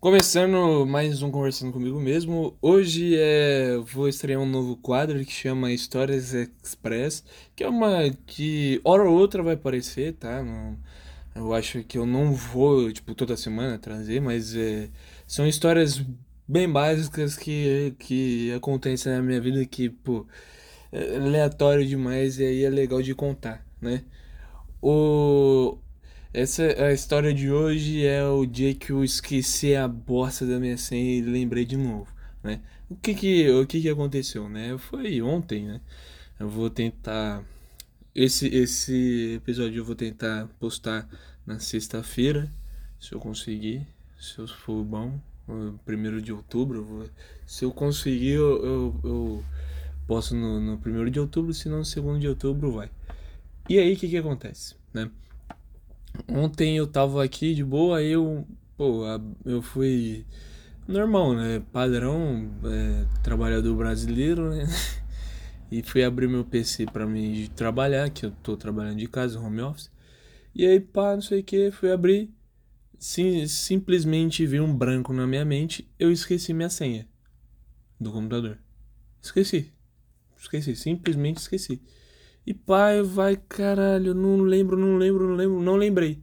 Começando mais um Conversando Comigo Mesmo. Hoje é, vou estrear um novo quadro que chama Histórias Express, que é uma que hora ou outra vai aparecer, tá? Não, eu acho que eu não vou, tipo, toda semana trazer, mas é, são histórias bem básicas que, que acontecem na minha vida que, pô, é aleatório demais e aí é legal de contar, né? O, essa a história de hoje é o dia que eu esqueci a bosta da minha senha e lembrei de novo, né? O que que o que que aconteceu, né? Foi ontem, né? Eu vou tentar esse esse episódio eu vou tentar postar na sexta-feira, se eu conseguir, se eu for bom, primeiro de outubro, eu vou, se eu conseguir eu, eu, eu posto no, no primeiro de outubro, se não no segundo de outubro vai. E aí o que que acontece, né? Ontem eu tava aqui de boa, eu, pô, eu fui normal, né? Padrão, é, trabalhador brasileiro, né? E fui abrir meu PC para mim trabalhar, que eu tô trabalhando de casa, home office. E aí, pá, não sei o que, fui abrir. Sim, simplesmente vi um branco na minha mente, eu esqueci minha senha do computador. Esqueci. Esqueci, simplesmente esqueci. E pai, vai, caralho, não lembro, não lembro, não lembro, não lembrei.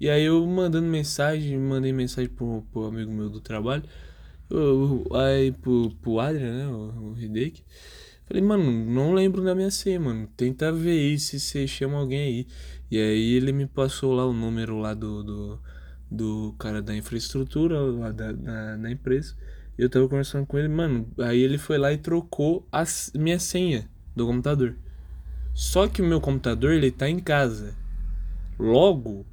E aí eu mandando mensagem, mandei mensagem pro, pro amigo meu do trabalho, eu, aí pro, pro Adrian, né, o, o. Falei, mano, não lembro da minha senha, mano. Tenta ver aí se você chama alguém aí. E aí ele me passou lá o número lá do, do, do cara da infraestrutura, lá da, da, da empresa. Eu tava conversando com ele, mano. Aí ele foi lá e trocou a minha senha do computador. Só que o meu computador ele está em casa. Logo,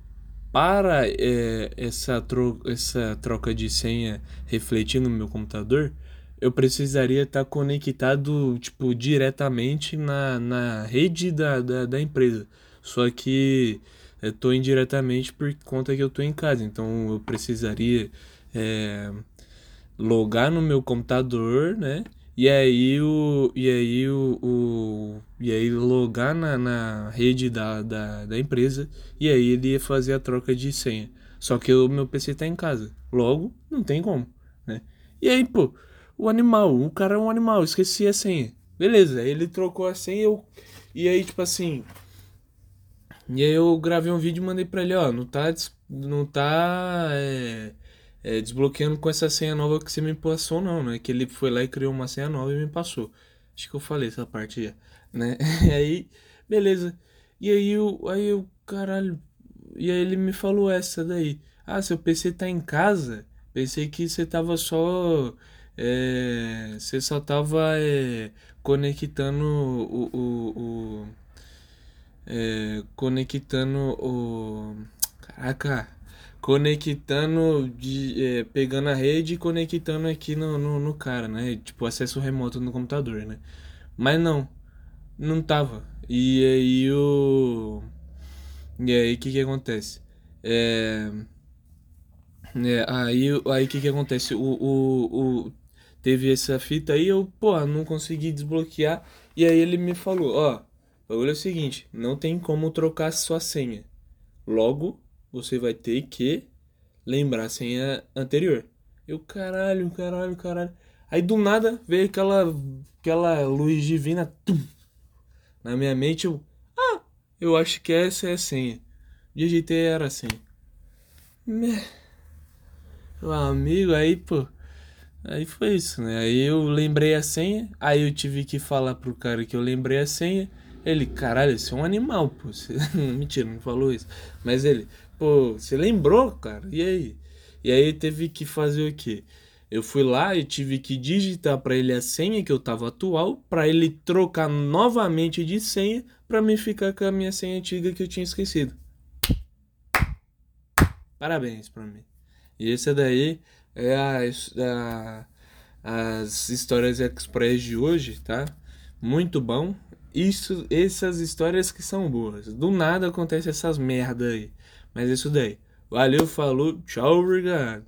para é, essa, tro essa troca de senha refletir no meu computador, eu precisaria estar tá conectado tipo diretamente na, na rede da, da, da empresa. Só que tô indiretamente por conta que eu tô em casa. Então eu precisaria é, logar no meu computador, né? E aí o. E aí o. o e aí logar na, na rede da, da, da empresa. E aí ele ia fazer a troca de senha. Só que o meu PC tá em casa. Logo, não tem como, né? E aí, pô, o animal, o cara é um animal, esqueci a senha. Beleza, ele trocou a senha eu. E aí, tipo assim. E aí eu gravei um vídeo e mandei pra ele, ó, não tá. Não tá. É, é, desbloqueando com essa senha nova que você me passou, não, né? Que ele foi lá e criou uma senha nova e me passou. Acho que eu falei essa parte já, né? E aí, beleza. E aí eu, aí eu, caralho. E aí ele me falou essa daí. Ah, seu PC tá em casa? Pensei que você tava só. É, você só tava é, conectando o. o, o é, conectando o. Caraca conectando, de, é, pegando a rede e conectando aqui no, no, no, cara, né? Tipo, acesso remoto no computador, né? Mas não, não tava. E aí o. E aí o que que acontece? É. é aí aí o que que acontece? O, o, o, teve essa fita aí, eu, pô, não consegui desbloquear. E aí ele me falou: ó, o bagulho é o seguinte, não tem como trocar sua senha. Logo, você vai ter que lembrar a senha anterior. Eu, caralho, caralho, caralho. Aí do nada veio aquela, aquela luz divina tum, na minha mente. Eu, ah, eu acho que essa é a senha. Digitei era a senha. Meu amigo, aí, pô. Aí foi isso, né? Aí eu lembrei a senha. Aí eu tive que falar pro cara que eu lembrei a senha. Ele, caralho, você é um animal, pô. Mentira, não falou isso. Mas ele, Pô, você lembrou, cara? E aí? E aí teve que fazer o quê? Eu fui lá e tive que digitar para ele a senha que eu tava atual, para ele trocar novamente de senha para me ficar com a minha senha antiga que eu tinha esquecido. Parabéns para mim. E esse daí é a, a, as histórias express de hoje, tá? Muito bom. Isso, essas histórias que são boas. Do nada acontece essas merda aí. Mas é isso daí. Valeu, falou, tchau, obrigado.